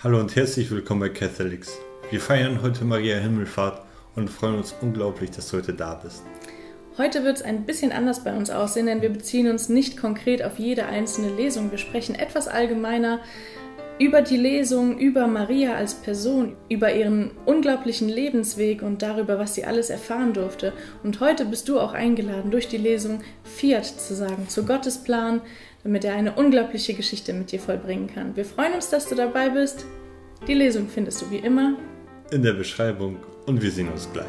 Hallo und herzlich willkommen bei Catholics. Wir feiern heute Maria Himmelfahrt und freuen uns unglaublich, dass du heute da bist. Heute wird es ein bisschen anders bei uns aussehen, denn wir beziehen uns nicht konkret auf jede einzelne Lesung. Wir sprechen etwas allgemeiner über die Lesung, über Maria als Person, über ihren unglaublichen Lebensweg und darüber, was sie alles erfahren durfte. Und heute bist du auch eingeladen, durch die Lesung Fiat zu sagen, zu Gottes Plan, damit er eine unglaubliche Geschichte mit dir vollbringen kann. Wir freuen uns, dass du dabei bist. Die Lesung findest du wie immer in der Beschreibung und wir sehen uns gleich.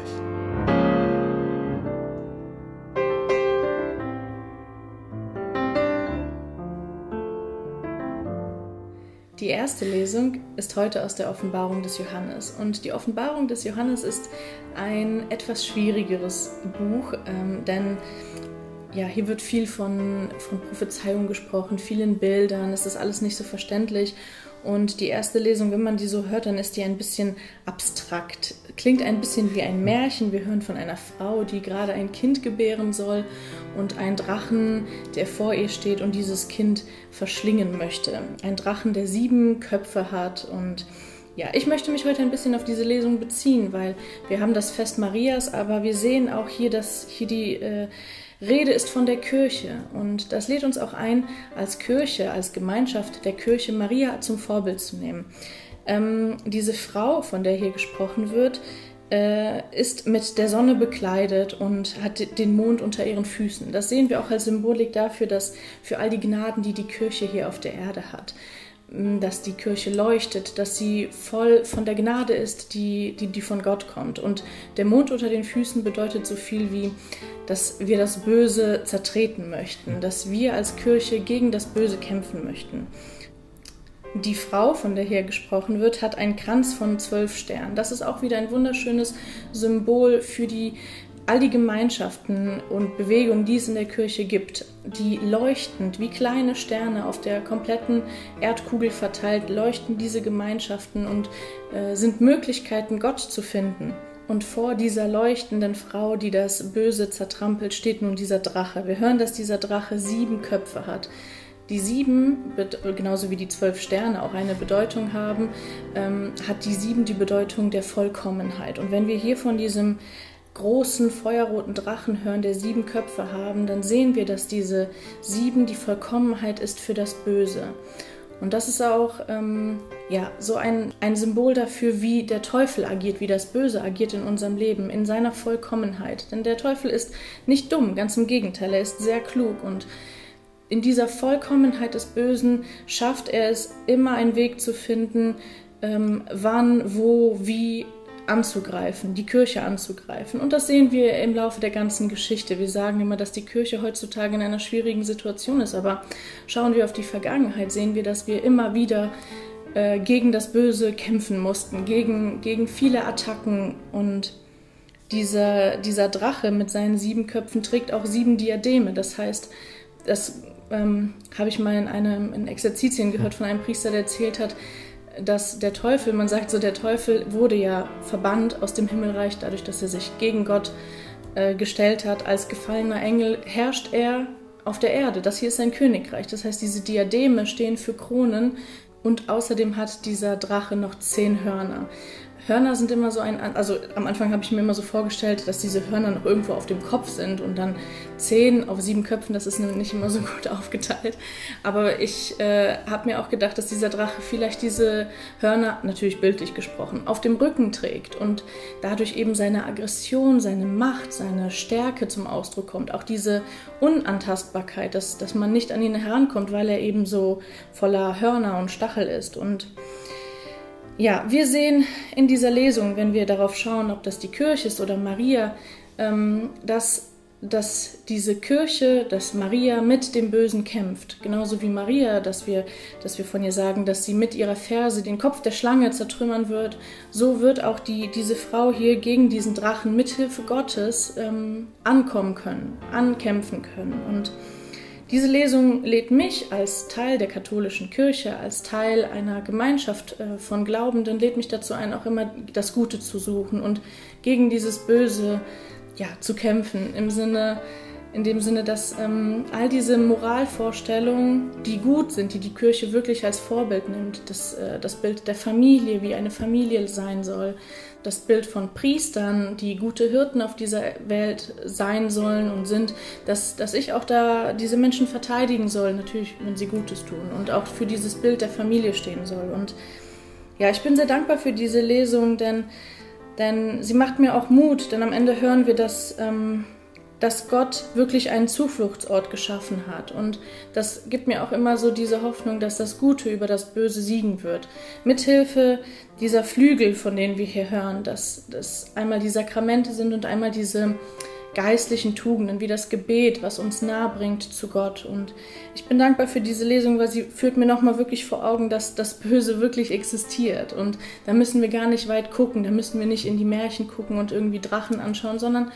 Die erste Lesung ist heute aus der Offenbarung des Johannes. Und die Offenbarung des Johannes ist ein etwas schwierigeres Buch, ähm, denn ja, hier wird viel von, von Prophezeiung gesprochen, vielen Bildern, es ist alles nicht so verständlich. Und die erste Lesung, wenn man die so hört, dann ist die ein bisschen abstrakt. Klingt ein bisschen wie ein Märchen. Wir hören von einer Frau, die gerade ein Kind gebären soll und einen Drachen, der vor ihr steht und dieses Kind verschlingen möchte. Ein Drachen, der sieben Köpfe hat und ja, ich möchte mich heute ein bisschen auf diese Lesung beziehen, weil wir haben das Fest Marias, aber wir sehen auch hier, dass hier die äh, Rede ist von der Kirche und das lädt uns auch ein, als Kirche, als Gemeinschaft der Kirche Maria zum Vorbild zu nehmen. Ähm, diese Frau, von der hier gesprochen wird, äh, ist mit der Sonne bekleidet und hat den Mond unter ihren Füßen. Das sehen wir auch als Symbolik dafür, dass für all die Gnaden, die die Kirche hier auf der Erde hat, dass die Kirche leuchtet, dass sie voll von der Gnade ist, die, die, die von Gott kommt. Und der Mond unter den Füßen bedeutet so viel wie, dass wir das Böse zertreten möchten, dass wir als Kirche gegen das Böse kämpfen möchten. Die Frau, von der hier gesprochen wird, hat einen Kranz von zwölf Sternen. Das ist auch wieder ein wunderschönes Symbol für die all die Gemeinschaften und Bewegungen, die es in der Kirche gibt, die leuchtend wie kleine Sterne auf der kompletten Erdkugel verteilt, leuchten diese Gemeinschaften und äh, sind Möglichkeiten, Gott zu finden. Und vor dieser leuchtenden Frau, die das Böse zertrampelt, steht nun dieser Drache. Wir hören, dass dieser Drache sieben Köpfe hat. Die sieben, genauso wie die zwölf Sterne auch eine Bedeutung haben, ähm, hat die sieben die Bedeutung der Vollkommenheit. Und wenn wir hier von diesem großen feuerroten Drachen hören, der sieben Köpfe haben, dann sehen wir, dass diese sieben die Vollkommenheit ist für das Böse. Und das ist auch ähm, ja, so ein, ein Symbol dafür, wie der Teufel agiert, wie das Böse agiert in unserem Leben, in seiner Vollkommenheit. Denn der Teufel ist nicht dumm, ganz im Gegenteil, er ist sehr klug und in dieser Vollkommenheit des Bösen schafft er es, immer einen Weg zu finden, ähm, wann, wo, wie anzugreifen, die Kirche anzugreifen. Und das sehen wir im Laufe der ganzen Geschichte. Wir sagen immer, dass die Kirche heutzutage in einer schwierigen Situation ist, aber schauen wir auf die Vergangenheit, sehen wir, dass wir immer wieder äh, gegen das Böse kämpfen mussten, gegen, gegen viele Attacken und dieser, dieser Drache mit seinen sieben Köpfen trägt auch sieben Diademe. Das heißt, das ähm, habe ich mal in einem in Exerzitien gehört von einem Priester, der erzählt hat, dass der Teufel, man sagt so, der Teufel wurde ja verbannt aus dem Himmelreich, dadurch, dass er sich gegen Gott äh, gestellt hat. Als gefallener Engel herrscht er auf der Erde. Das hier ist sein Königreich. Das heißt, diese Diademe stehen für Kronen und außerdem hat dieser Drache noch zehn Hörner. Hörner sind immer so ein, also am Anfang habe ich mir immer so vorgestellt, dass diese Hörner noch irgendwo auf dem Kopf sind und dann zehn auf sieben Köpfen, das ist nicht immer so gut aufgeteilt. Aber ich äh, habe mir auch gedacht, dass dieser Drache vielleicht diese Hörner, natürlich bildlich gesprochen, auf dem Rücken trägt und dadurch eben seine Aggression, seine Macht, seine Stärke zum Ausdruck kommt. Auch diese Unantastbarkeit, dass, dass man nicht an ihn herankommt, weil er eben so voller Hörner und Stachel ist. Und ja, wir sehen in dieser Lesung, wenn wir darauf schauen, ob das die Kirche ist oder Maria, ähm, dass, dass diese Kirche, dass Maria mit dem Bösen kämpft. Genauso wie Maria, dass wir, dass wir von ihr sagen, dass sie mit ihrer Ferse den Kopf der Schlange zertrümmern wird. So wird auch die, diese Frau hier gegen diesen Drachen mithilfe Gottes ähm, ankommen können, ankämpfen können. Und diese Lesung lädt mich als Teil der katholischen Kirche, als Teil einer Gemeinschaft äh, von Glaubenden, lädt mich dazu ein, auch immer das Gute zu suchen und gegen dieses Böse ja, zu kämpfen. Im Sinne, in dem Sinne, dass ähm, all diese Moralvorstellungen, die gut sind, die die Kirche wirklich als Vorbild nimmt, das, äh, das Bild der Familie, wie eine Familie sein soll, das Bild von Priestern, die gute Hirten auf dieser Welt sein sollen und sind, dass, dass ich auch da diese Menschen verteidigen soll, natürlich, wenn sie Gutes tun und auch für dieses Bild der Familie stehen soll. Und ja, ich bin sehr dankbar für diese Lesung, denn, denn sie macht mir auch Mut, denn am Ende hören wir, dass. Ähm, dass Gott wirklich einen Zufluchtsort geschaffen hat. Und das gibt mir auch immer so diese Hoffnung, dass das Gute über das Böse siegen wird. Mithilfe dieser Flügel, von denen wir hier hören, dass das einmal die Sakramente sind und einmal diese geistlichen Tugenden, wie das Gebet, was uns nahe bringt zu Gott. Und ich bin dankbar für diese Lesung, weil sie führt mir nochmal wirklich vor Augen, dass das Böse wirklich existiert. Und da müssen wir gar nicht weit gucken, da müssen wir nicht in die Märchen gucken und irgendwie Drachen anschauen, sondern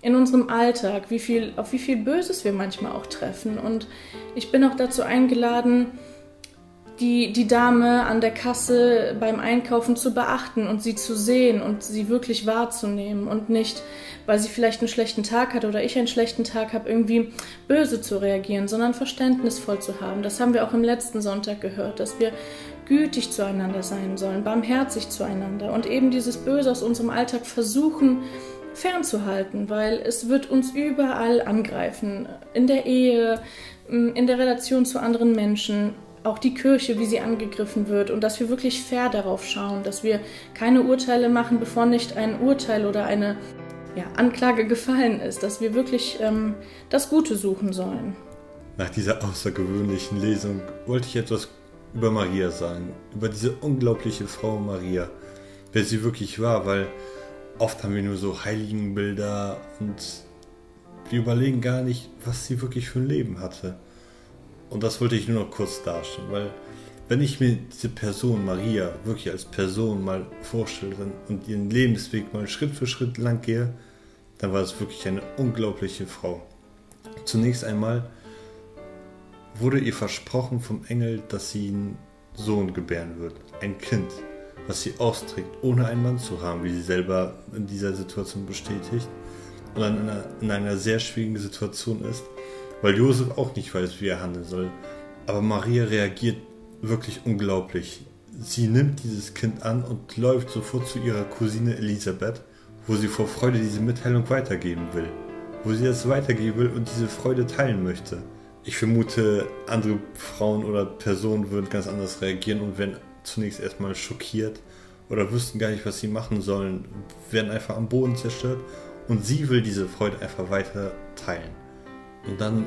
in unserem Alltag, wie viel, auf wie viel Böses wir manchmal auch treffen. Und ich bin auch dazu eingeladen, die, die Dame an der Kasse beim Einkaufen zu beachten und sie zu sehen und sie wirklich wahrzunehmen und nicht, weil sie vielleicht einen schlechten Tag hat oder ich einen schlechten Tag habe, irgendwie böse zu reagieren, sondern verständnisvoll zu haben. Das haben wir auch im letzten Sonntag gehört, dass wir gütig zueinander sein sollen, barmherzig zueinander und eben dieses Böse aus unserem Alltag versuchen, fernzuhalten, weil es wird uns überall angreifen. In der Ehe, in der Relation zu anderen Menschen, auch die Kirche, wie sie angegriffen wird und dass wir wirklich fair darauf schauen, dass wir keine Urteile machen, bevor nicht ein Urteil oder eine ja, Anklage gefallen ist, dass wir wirklich ähm, das Gute suchen sollen. Nach dieser außergewöhnlichen Lesung wollte ich etwas über Maria sagen, über diese unglaubliche Frau Maria, wer sie wirklich war, weil oft haben wir nur so Heiligenbilder und wir überlegen gar nicht, was sie wirklich für ein Leben hatte. Und das wollte ich nur noch kurz darstellen, weil wenn ich mir diese Person Maria wirklich als Person mal vorstelle und ihren Lebensweg mal Schritt für Schritt lang gehe, dann war es wirklich eine unglaubliche Frau. Zunächst einmal wurde ihr versprochen vom Engel, dass sie einen Sohn gebären wird, ein Kind was sie austrägt, ohne einen Mann zu haben, wie sie selber in dieser Situation bestätigt und dann in einer, in einer sehr schwierigen Situation ist, weil Josef auch nicht weiß, wie er handeln soll. Aber Maria reagiert wirklich unglaublich. Sie nimmt dieses Kind an und läuft sofort zu ihrer Cousine Elisabeth, wo sie vor Freude diese Mitteilung weitergeben will. Wo sie das weitergeben will und diese Freude teilen möchte. Ich vermute, andere Frauen oder Personen würden ganz anders reagieren und wären zunächst erstmal schockiert oder wüssten gar nicht, was sie machen sollen, werden einfach am Boden zerstört und sie will diese Freude einfach weiter teilen. Und dann,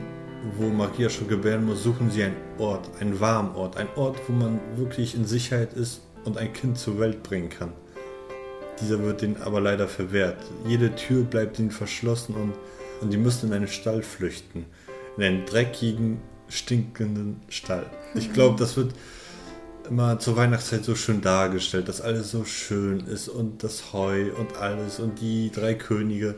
wo Maria schon gebären muss, suchen sie einen Ort, einen warmen Ort, einen Ort, wo man wirklich in Sicherheit ist und ein Kind zur Welt bringen kann. Dieser wird ihnen aber leider verwehrt. Jede Tür bleibt ihnen verschlossen und, und die müssen in einen Stall flüchten. In einen dreckigen, stinkenden Stall. Ich glaube, das wird immer zur Weihnachtszeit so schön dargestellt, dass alles so schön ist und das Heu und alles und die drei Könige.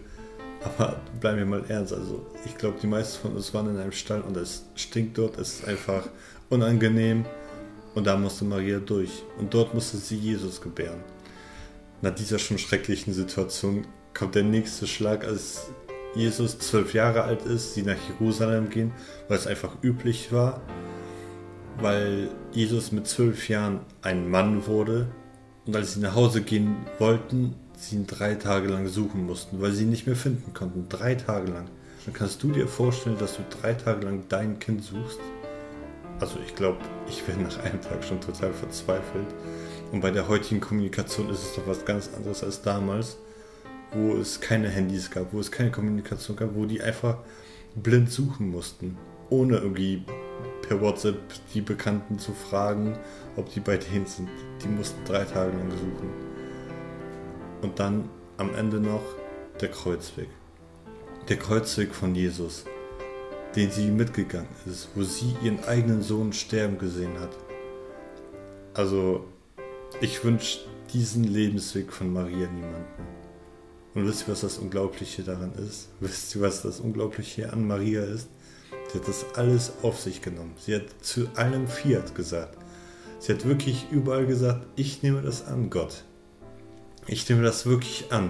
Aber bleiben wir mal ernst, also ich glaube, die meisten von uns waren in einem Stall und es stinkt dort, es ist einfach unangenehm und da musste Maria durch und dort musste sie Jesus gebären. Nach dieser schon schrecklichen Situation kommt der nächste Schlag, als Jesus zwölf Jahre alt ist, sie nach Jerusalem gehen, weil es einfach üblich war weil Jesus mit zwölf Jahren ein Mann wurde und als sie nach Hause gehen wollten, sie ihn drei Tage lang suchen mussten, weil sie ihn nicht mehr finden konnten. Drei Tage lang. Dann kannst du dir vorstellen, dass du drei Tage lang dein Kind suchst? Also ich glaube, ich wäre nach einem Tag schon total verzweifelt. Und bei der heutigen Kommunikation ist es doch was ganz anderes als damals, wo es keine Handys gab, wo es keine Kommunikation gab, wo die einfach blind suchen mussten, ohne irgendwie per WhatsApp die Bekannten zu fragen, ob die bei denen sind. Die mussten drei Tage lang suchen. Und dann am Ende noch der Kreuzweg. Der Kreuzweg von Jesus, den sie mitgegangen ist, wo sie ihren eigenen Sohn sterben gesehen hat. Also, ich wünsche diesen Lebensweg von Maria niemanden. Und wisst ihr, was das Unglaubliche daran ist? Wisst ihr, was das Unglaubliche an Maria ist? Sie hat das alles auf sich genommen. Sie hat zu allem Fiat gesagt. Sie hat wirklich überall gesagt, ich nehme das an, Gott. Ich nehme das wirklich an.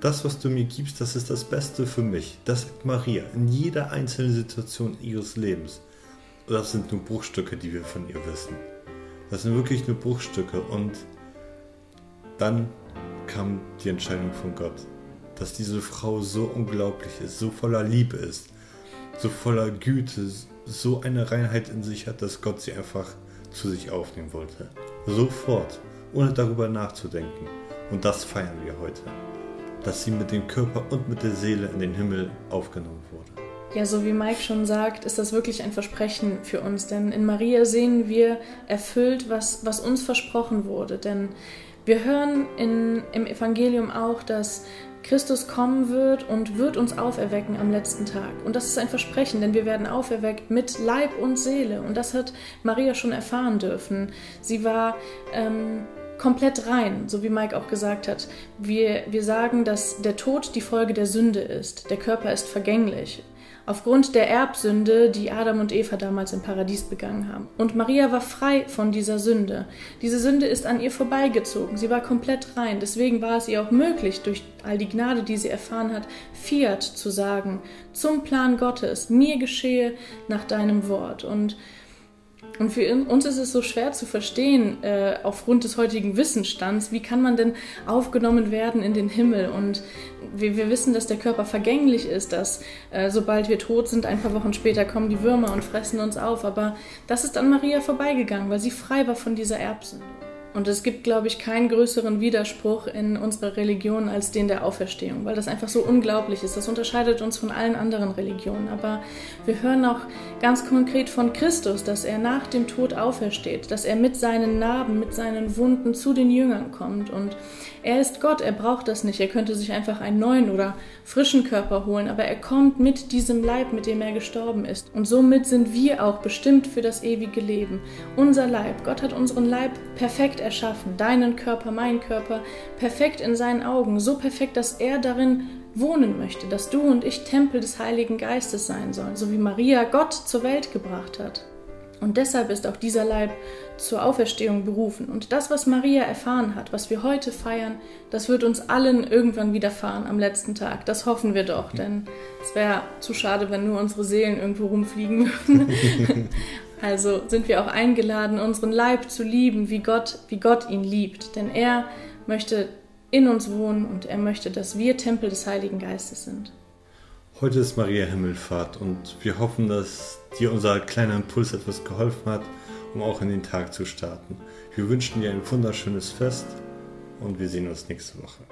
das, was du mir gibst, das ist das Beste für mich. Das sagt Maria in jeder einzelnen Situation ihres Lebens. Und das sind nur Bruchstücke, die wir von ihr wissen. Das sind wirklich nur Bruchstücke. Und dann kam die Entscheidung von Gott, dass diese Frau so unglaublich ist, so voller Liebe ist, so voller Güte, so eine Reinheit in sich hat, dass Gott sie einfach zu sich aufnehmen wollte. Sofort, ohne darüber nachzudenken. Und das feiern wir heute dass sie mit dem Körper und mit der Seele in den Himmel aufgenommen wurde. Ja, so wie Mike schon sagt, ist das wirklich ein Versprechen für uns, denn in Maria sehen wir erfüllt, was, was uns versprochen wurde. Denn wir hören in, im Evangelium auch, dass Christus kommen wird und wird uns auferwecken am letzten Tag. Und das ist ein Versprechen, denn wir werden auferweckt mit Leib und Seele. Und das hat Maria schon erfahren dürfen. Sie war ähm, komplett rein, so wie Mike auch gesagt hat. Wir, wir sagen, dass der Tod die Folge der Sünde ist. Der Körper ist vergänglich. Aufgrund der Erbsünde, die Adam und Eva damals im Paradies begangen haben. Und Maria war frei von dieser Sünde. Diese Sünde ist an ihr vorbeigezogen. Sie war komplett rein. Deswegen war es ihr auch möglich, durch all die Gnade, die sie erfahren hat, Fiat zu sagen, zum Plan Gottes, mir geschehe nach deinem Wort. Und und für uns ist es so schwer zu verstehen, äh, aufgrund des heutigen Wissensstands, wie kann man denn aufgenommen werden in den Himmel? Und wir, wir wissen, dass der Körper vergänglich ist, dass äh, sobald wir tot sind, ein paar Wochen später kommen die Würmer und fressen uns auf. Aber das ist an Maria vorbeigegangen, weil sie frei war von dieser Erbsünde. Und es gibt, glaube ich, keinen größeren Widerspruch in unserer Religion als den der Auferstehung, weil das einfach so unglaublich ist. Das unterscheidet uns von allen anderen Religionen. Aber wir hören auch ganz konkret von Christus, dass er nach dem Tod aufersteht, dass er mit seinen Narben, mit seinen Wunden zu den Jüngern kommt. Und er ist Gott, er braucht das nicht. Er könnte sich einfach einen neuen oder frischen Körper holen, aber er kommt mit diesem Leib, mit dem er gestorben ist. Und somit sind wir auch bestimmt für das ewige Leben. Unser Leib, Gott hat unseren Leib perfekt erschaffen, deinen Körper, meinen Körper, perfekt in seinen Augen, so perfekt, dass er darin wohnen möchte, dass du und ich Tempel des Heiligen Geistes sein sollen, so wie Maria Gott zur Welt gebracht hat. Und deshalb ist auch dieser Leib zur Auferstehung berufen. Und das, was Maria erfahren hat, was wir heute feiern, das wird uns allen irgendwann widerfahren am letzten Tag. Das hoffen wir doch, denn es wäre zu schade, wenn nur unsere Seelen irgendwo rumfliegen würden. also sind wir auch eingeladen, unseren Leib zu lieben, wie Gott, wie Gott ihn liebt. Denn er möchte in uns wohnen und er möchte, dass wir Tempel des Heiligen Geistes sind. Heute ist Maria Himmelfahrt und wir hoffen, dass dir unser kleiner Impuls etwas geholfen hat, um auch in den Tag zu starten. Wir wünschen dir ein wunderschönes Fest und wir sehen uns nächste Woche.